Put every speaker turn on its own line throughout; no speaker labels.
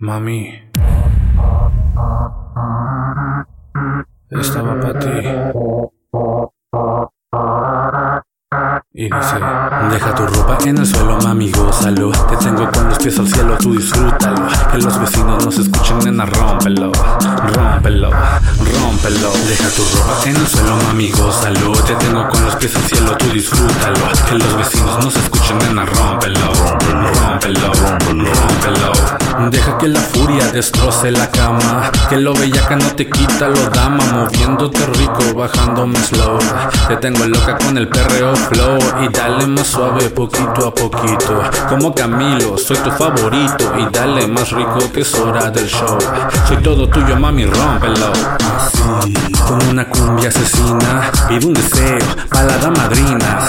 Mami. Estaba para ti. Y dice, deja tu ropa en el suelo, mami, gózalo. Te tengo con los pies al cielo, tú disfrútalo. Que los vecinos nos escuchen, nena, rómpelo, rómpelo, rómpelo. Deja tu ropa en el suelo, mami, gózalo. Te tengo con los pies al cielo, tú disfrútalo. Que los vecinos nos escuchen, nena, rómpelo, rómpelo, rómpelo. Deja que la destroce la cama. Que lo bellaca no te quita lo dama. Moviéndote rico, bajándome slow. Te tengo loca con el perreo flow. Y dale más suave, poquito a poquito. Como Camilo, soy tu favorito. Y dale más rico que es hora del show. Soy todo tuyo, mami, rómpelo. Así, con una cumbia asesina. Pido un deseo para la dama madrina.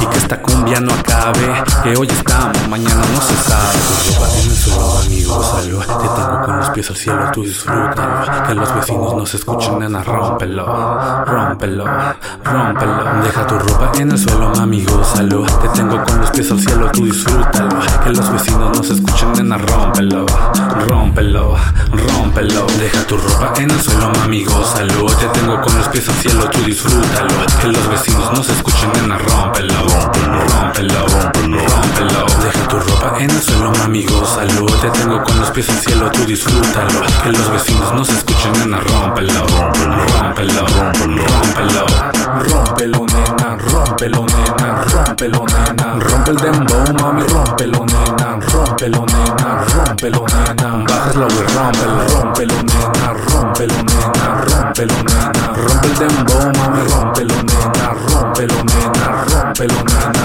Y que esta cumbia no acabe. Que hoy estamos, mañana no se sabe. El pies al cielo, tú disfrútalo. Que los vecinos nos escuchen, nena, rómpelo, rómpelo, rómpelo. Deja tu ropa en el suelo, mami, gózalo. Te tengo con los pies al cielo, tú disfrútalo. Que los vecinos nos escuchen, nena, rómpelo, rómpelo, rómpelo. Deja tu ropa en el suelo, mami, gózalo. Te tengo con los pies al cielo, tú disfrútalo. Que los vecinos nos escuchen, nena, rómpelo, mami, gózalo. Te tengo con los pies al cielo, tú disfrútalo. Que los vecinos nos escuchen, nena, rómpelo, rómpelo, rómpelo. Rómpelo, nena, rómpelo, nena, rómpelo, nena. Rompe el dembow, mami, rómpelo, nena, rómpelo, nena, rómpelo, nena. Bájalo y rómpelo, rómpelo, nena, rómpelo, nena, rómpelo, nena. Rompe el dembow, mami, rómpelo, nena, rómpelo, nena, rómpelo, nena,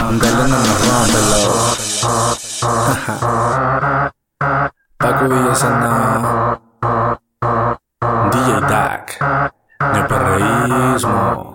DJ Duck, de.